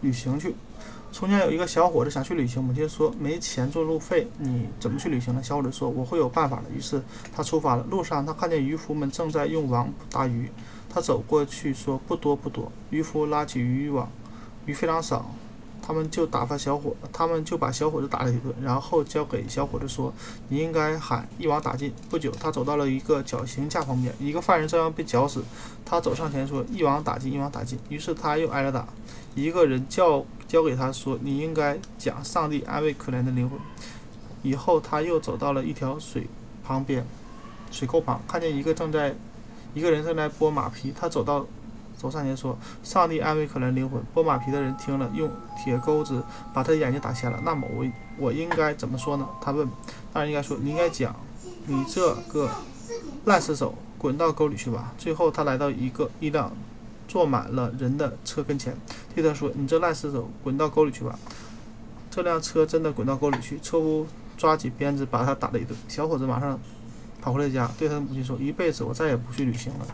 旅行去。从前有一个小伙子想去旅行，母亲说没钱做路费，你怎么去旅行呢？小伙子说我会有办法的。于是他出发了。路上他看见渔夫们正在用网打鱼，他走过去说不多不多。渔夫拉起渔网，鱼非常少。他们就打发小伙，他们就把小伙子打了一顿，然后交给小伙子说：“你应该喊一网打尽。”不久，他走到了一个绞刑架旁边，一个犯人正要被绞死。他走上前说：“一网打尽，一网打尽。”于是他又挨了打。一个人叫交给他说：“你应该讲上帝安慰可怜的灵魂。”以后他又走到了一条水旁边，水沟旁，看见一个正在一个人正在剥马皮。他走到。走上前说：“上帝安慰可怜灵魂。”剥马皮的人听了，用铁钩子把他的眼睛打瞎了。那么我我应该怎么说呢？他问。当然应该说，你应该讲：“你这个烂尸手，滚到沟里去吧。”最后他来到一个一辆坐满了人的车跟前，对他说：“你这烂尸手，滚到沟里去吧。”这辆车真的滚到沟里去，车夫抓起鞭子把他打了一顿。小伙子马上跑回了家，对他的母亲说：“一辈子我再也不去旅行了。”